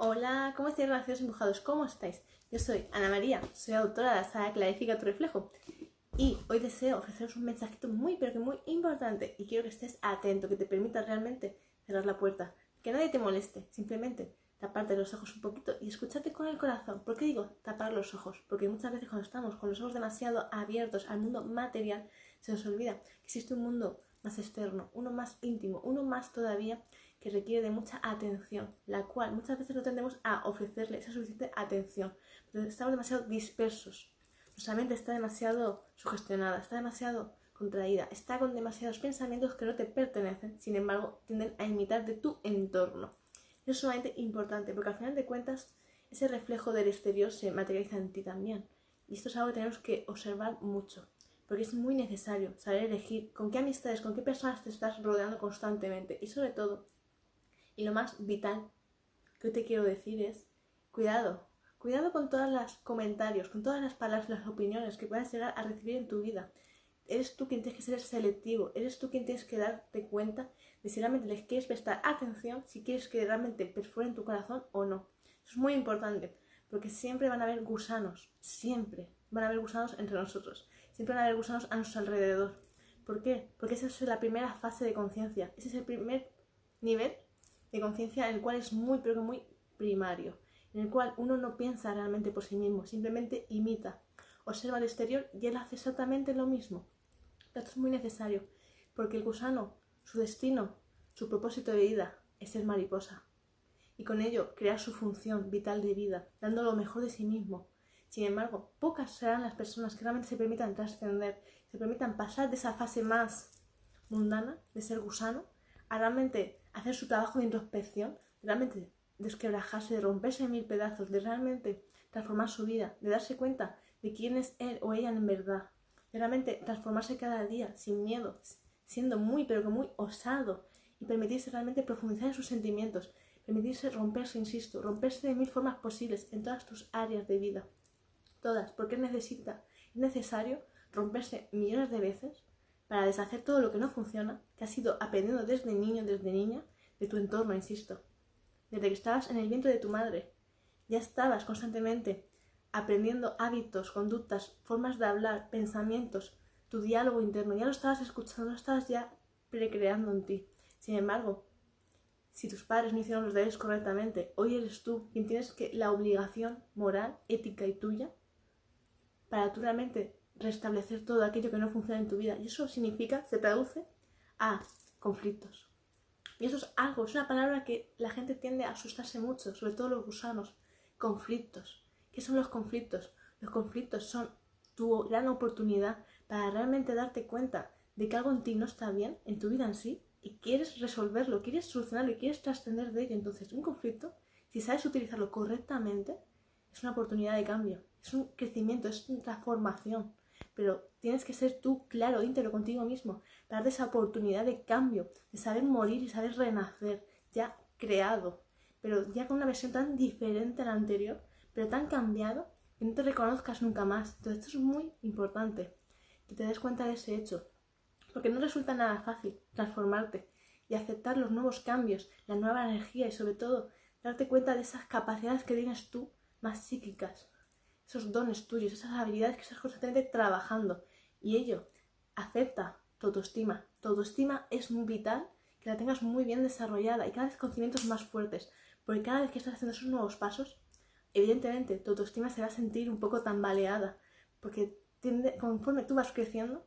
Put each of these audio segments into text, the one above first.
Hola, ¿cómo estáis, relacionados empujados? ¿Cómo estáis? Yo soy Ana María, soy autora de la saga Clarifica tu reflejo. Y hoy deseo ofreceros un mensajito muy, pero que muy importante. Y quiero que estés atento, que te permita realmente cerrar la puerta. Que nadie te moleste, simplemente taparte los ojos un poquito y escucharte con el corazón. ¿Por qué digo tapar los ojos? Porque muchas veces cuando estamos con los ojos demasiado abiertos al mundo material, se nos olvida que existe un mundo más externo, uno más íntimo, uno más todavía que requiere de mucha atención, la cual muchas veces no tendemos a ofrecerle esa suficiente atención. estamos demasiado dispersos. Nuestra mente está demasiado sugestionada, está demasiado contraída, está con demasiados pensamientos que no te pertenecen, sin embargo, tienden a imitar de tu entorno. es sumamente importante porque al final de cuentas ese reflejo del exterior se materializa en ti también. Y esto es algo que tenemos que observar mucho porque es muy necesario saber elegir con qué amistades, con qué personas te estás rodeando constantemente y sobre todo, y lo más vital que te quiero decir es, cuidado, cuidado con todos los comentarios, con todas las palabras, las opiniones que puedas llegar a recibir en tu vida. Eres tú quien tienes que ser selectivo, eres tú quien tienes que darte cuenta de si realmente les quieres prestar atención, si quieres que realmente perforen tu corazón o no. Eso es muy importante, porque siempre van a haber gusanos, siempre van a haber gusanos entre nosotros. Siempre van a haber gusanos a nuestro alrededor. ¿Por qué? Porque esa es la primera fase de conciencia. Ese es el primer nivel de conciencia en el cual es muy, pero que muy primario. En el cual uno no piensa realmente por sí mismo, simplemente imita. Observa el exterior y él hace exactamente lo mismo. Esto es muy necesario, porque el gusano, su destino, su propósito de vida es ser mariposa. Y con ello crear su función vital de vida, dando lo mejor de sí mismo, sin embargo, pocas serán las personas que realmente se permitan trascender, se permitan pasar de esa fase más mundana, de ser gusano, a realmente hacer su trabajo de introspección, realmente desquebrajarse, de romperse en mil pedazos, de realmente transformar su vida, de darse cuenta de quién es él o ella en verdad, de realmente transformarse cada día sin miedo, siendo muy pero que muy osado y permitirse realmente profundizar en sus sentimientos, permitirse romperse, insisto, romperse de mil formas posibles en todas tus áreas de vida. Todas, porque necesita, es necesario romperse millones de veces para deshacer todo lo que no funciona, que has ido aprendiendo desde niño, desde niña, de tu entorno, insisto. Desde que estabas en el vientre de tu madre, ya estabas constantemente aprendiendo hábitos, conductas, formas de hablar, pensamientos, tu diálogo interno, ya lo estabas escuchando, lo estabas ya precreando en ti. Sin embargo, si tus padres no hicieron los deberes correctamente, hoy eres tú quien tienes que la obligación moral, ética y tuya para tú realmente restablecer todo aquello que no funciona en tu vida. Y eso significa, se traduce a conflictos. Y eso es algo, es una palabra que la gente tiende a asustarse mucho, sobre todo los gusanos. Conflictos. ¿Qué son los conflictos? Los conflictos son tu gran oportunidad para realmente darte cuenta de que algo en ti no está bien, en tu vida en sí, y quieres resolverlo, quieres solucionarlo y quieres trascender de ello. Entonces, un conflicto, si sabes utilizarlo correctamente, es una oportunidad de cambio es un crecimiento, es una transformación. Pero tienes que ser tú claro, íntegro contigo mismo, darte esa oportunidad de cambio, de saber morir y saber renacer, ya creado, pero ya con una versión tan diferente a la anterior, pero tan cambiado que no te reconozcas nunca más. Entonces esto es muy importante, que te des cuenta de ese hecho, porque no resulta nada fácil transformarte y aceptar los nuevos cambios, la nueva energía y sobre todo darte cuenta de esas capacidades que tienes tú más psíquicas, esos dones tuyos, esas habilidades que estás constantemente trabajando. Y ello acepta tu autoestima. Tu autoestima es muy vital que la tengas muy bien desarrollada y cada vez con cimientos más fuertes. Porque cada vez que estás haciendo esos nuevos pasos, evidentemente tu autoestima se va a sentir un poco tambaleada. Porque conforme tú vas creciendo,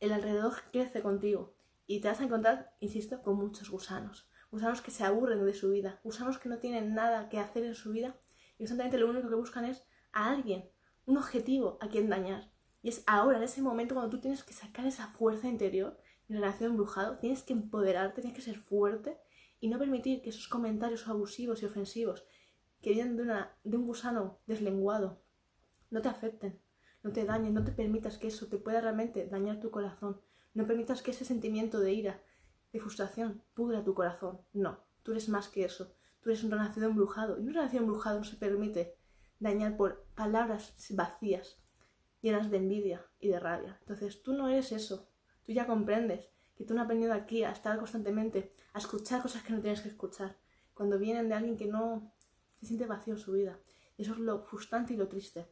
el alrededor crece contigo. Y te vas a encontrar, insisto, con muchos gusanos. Gusanos que se aburren de su vida. Gusanos que no tienen nada que hacer en su vida. Y constantemente lo único que buscan es a alguien, un objetivo a quien dañar. Y es ahora, en ese momento, cuando tú tienes que sacar esa fuerza interior en relación embrujado, tienes que empoderarte, tienes que ser fuerte y no permitir que esos comentarios abusivos y ofensivos que vienen de, una, de un gusano deslenguado no te afecten, no te dañen, no te permitas que eso te pueda realmente dañar tu corazón, no permitas que ese sentimiento de ira, de frustración, pudra tu corazón. No, tú eres más que eso, tú eres un renacido embrujado y un renacido embrujado no se permite dañar por palabras vacías, llenas de envidia y de rabia. Entonces tú no eres eso, tú ya comprendes que tú no has venido aquí a estar constantemente, a escuchar cosas que no tienes que escuchar. Cuando vienen de alguien que no, se siente vacío en su vida. Y eso es lo frustrante y lo triste.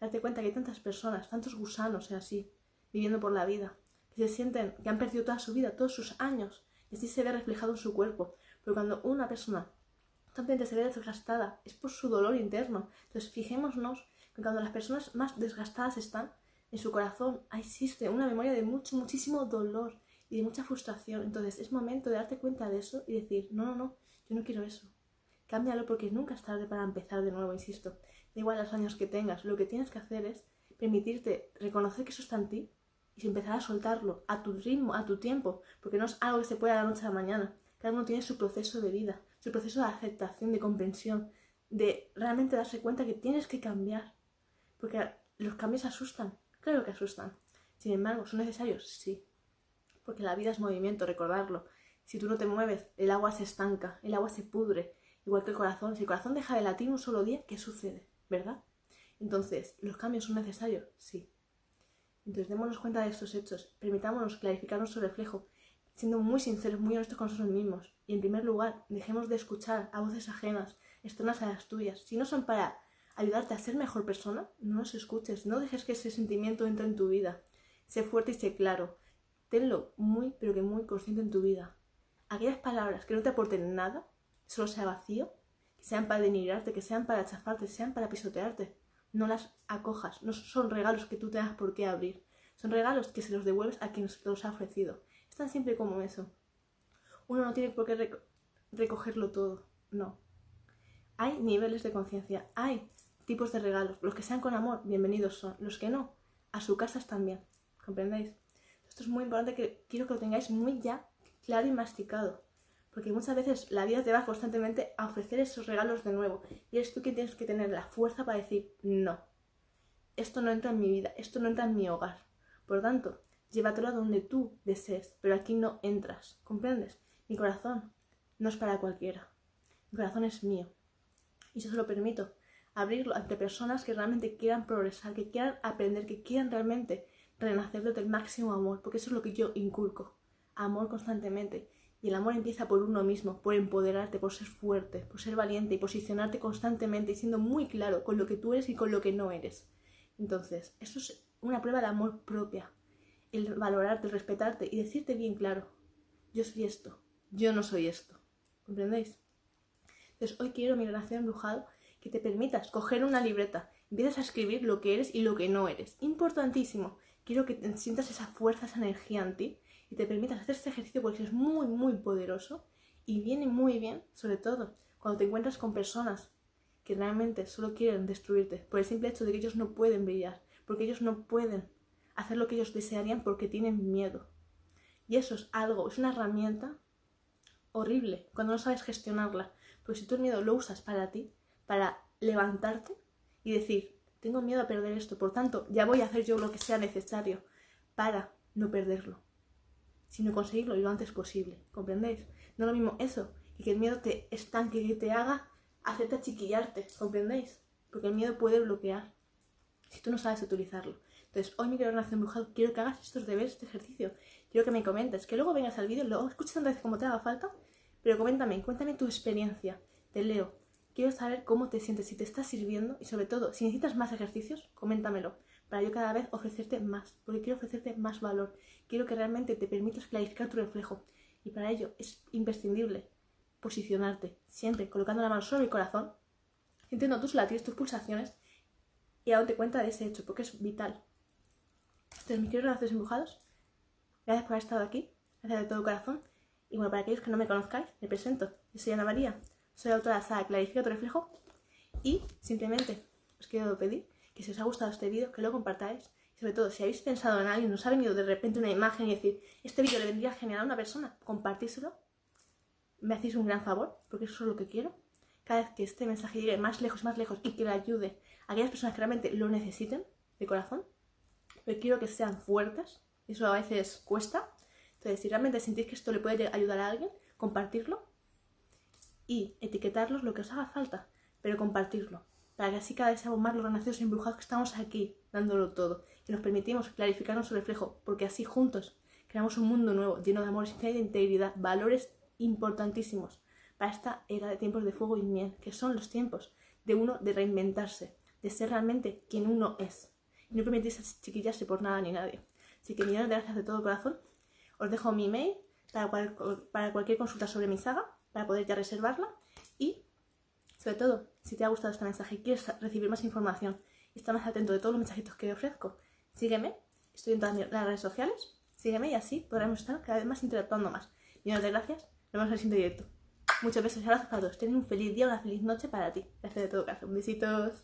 Darte cuenta que hay tantas personas, tantos gusanos así, viviendo por la vida, que se sienten que han perdido toda su vida, todos sus años, y así se ve reflejado en su cuerpo. Pero cuando una persona constantemente se ve desgastada, es por su dolor interno. Entonces, fijémonos que cuando las personas más desgastadas están, en su corazón existe una memoria de mucho, muchísimo dolor y de mucha frustración. Entonces, es momento de darte cuenta de eso y decir, no, no, no, yo no quiero eso. Cámbialo porque nunca es tarde para empezar de nuevo, insisto. Da igual los años que tengas, lo que tienes que hacer es permitirte reconocer que eso está en ti y empezar a soltarlo a tu ritmo, a tu tiempo, porque no es algo que se pueda de la noche a la mañana. Cada uno tiene su proceso de vida, su proceso de aceptación, de comprensión, de realmente darse cuenta que tienes que cambiar, porque los cambios asustan, claro que asustan. Sin embargo, ¿son necesarios? Sí, porque la vida es movimiento, recordarlo. Si tú no te mueves, el agua se estanca, el agua se pudre, igual que el corazón. Si el corazón deja de latir un solo día, ¿qué sucede? ¿Verdad? Entonces, ¿los cambios son necesarios? Sí. Entonces, démonos cuenta de estos hechos, permitámonos clarificar nuestro reflejo, siendo muy sinceros, muy honestos con nosotros mismos. Y en primer lugar, dejemos de escuchar a voces ajenas, externas a las tuyas. Si no son para ayudarte a ser mejor persona, no los escuches, no dejes que ese sentimiento entre en tu vida. Sé fuerte y sé claro. Tenlo muy, pero que muy consciente en tu vida. Aquellas palabras que no te aporten nada, solo sea vacío, que sean para denigrarte, que sean para chafarte, sean para pisotearte, no las acojas, no son regalos que tú tengas por qué abrir, son regalos que se los devuelves a quien los ha ofrecido. Es tan simple como eso. Uno no tiene por qué recogerlo todo, no. Hay niveles de conciencia, hay tipos de regalos. Los que sean con amor, bienvenidos son. Los que no, a su casa están bien. ¿Comprendéis? Esto es muy importante que quiero que lo tengáis muy ya claro y masticado. Porque muchas veces la vida te va constantemente a ofrecer esos regalos de nuevo. Y eres tú quien tienes que tener la fuerza para decir, no, esto no entra en mi vida, esto no entra en mi hogar. Por lo tanto, llévatelo donde tú desees, pero aquí no entras. ¿Comprendes? Mi corazón no es para cualquiera. Mi corazón es mío. Y yo se lo permito. Abrirlo ante personas que realmente quieran progresar, que quieran aprender, que quieran realmente renacer desde el máximo amor. Porque eso es lo que yo inculco. Amor constantemente. Y el amor empieza por uno mismo, por empoderarte, por ser fuerte, por ser valiente y posicionarte constantemente y siendo muy claro con lo que tú eres y con lo que no eres. Entonces, eso es una prueba de amor propia. El valorarte, el respetarte y decirte bien claro, yo soy esto, yo no soy esto. ¿Comprendéis? Entonces, hoy quiero mi relación embrujado que te permitas coger una libreta, empiezas a escribir lo que eres y lo que no eres. Importantísimo. Quiero que sientas esa fuerza, esa energía en ti y te permitas hacer este ejercicio porque es muy, muy poderoso y viene muy bien, sobre todo, cuando te encuentras con personas que realmente solo quieren destruirte por el simple hecho de que ellos no pueden brillar, porque ellos no pueden hacer lo que ellos desearían porque tienen miedo. Y eso es algo, es una herramienta horrible cuando no sabes gestionarla. Porque si el miedo lo usas para ti, para levantarte y decir, tengo miedo a perder esto, por tanto, ya voy a hacer yo lo que sea necesario para no perderlo sino conseguirlo lo antes posible. ¿Comprendéis? No es lo mismo eso y que el miedo te estanque, que te haga hacerte chiquillarte. ¿Comprendéis? Porque el miedo puede bloquear si tú no sabes utilizarlo. Entonces, hoy mi querido nación embrujado, quiero que hagas estos deberes, este ejercicio. Quiero que me comentes, que luego vengas al vídeo, lo escuches tantas veces como te haga falta, pero coméntame, cuéntame tu experiencia. Te leo. Quiero saber cómo te sientes, si te está sirviendo y sobre todo, si necesitas más ejercicios, coméntamelo para yo cada vez ofrecerte más, porque quiero ofrecerte más valor, quiero que realmente te permitas clarificar tu reflejo y para ello es imprescindible posicionarte siempre colocando la mano sobre el corazón, sintiendo tus latidos, tus pulsaciones y dándote cuenta de ese hecho, porque es vital. Queridos relaciones empujados, gracias por haber estado aquí, gracias de todo corazón. Y bueno, para aquellos que no me conozcáis, me presento. Yo soy Ana María, soy autora de la saga Clarifica tu reflejo y simplemente os quiero pedir que si os ha gustado este vídeo, que lo compartáis. Y sobre todo, si habéis pensado en alguien, os ha venido de repente una imagen y decir, este vídeo le vendría genial a una persona, compartíselo. Me hacéis un gran favor, porque eso es lo que quiero. Cada vez que este mensaje llegue más lejos, más lejos y que le ayude a aquellas personas que realmente lo necesiten de corazón, pero quiero que sean fuertes. Eso a veces cuesta. Entonces, si realmente sentís que esto le puede ayudar a alguien, compartirlo y etiquetarlos lo que os haga falta, pero compartirlo para que así cada vez seamos más los renacidos y embrujados que estamos aquí, dándolo todo, y nos permitimos clarificar nuestro reflejo, porque así juntos creamos un mundo nuevo, lleno de amor, de integridad, valores importantísimos para esta era de tiempos de fuego y miel, que son los tiempos de uno de reinventarse, de ser realmente quien uno es. No permitirse chiquillarse por nada ni nadie. Así que millones de gracias de todo corazón. Os dejo mi email para, cualquier consulta sobre mi saga, para poder ya reservarla. Y, sobre todo, si te ha gustado este mensaje y quieres recibir más información y estar más atento de todos los mensajitos que ofrezco, sígueme. Estoy en todas las redes sociales. Sígueme y así podremos estar cada vez más interactuando más. Millones de gracias. Nos vemos en el siguiente directo. Muchos besos y abrazos para todos. Ten un feliz día, una feliz noche para ti. Gracias de todo caso. Besitos.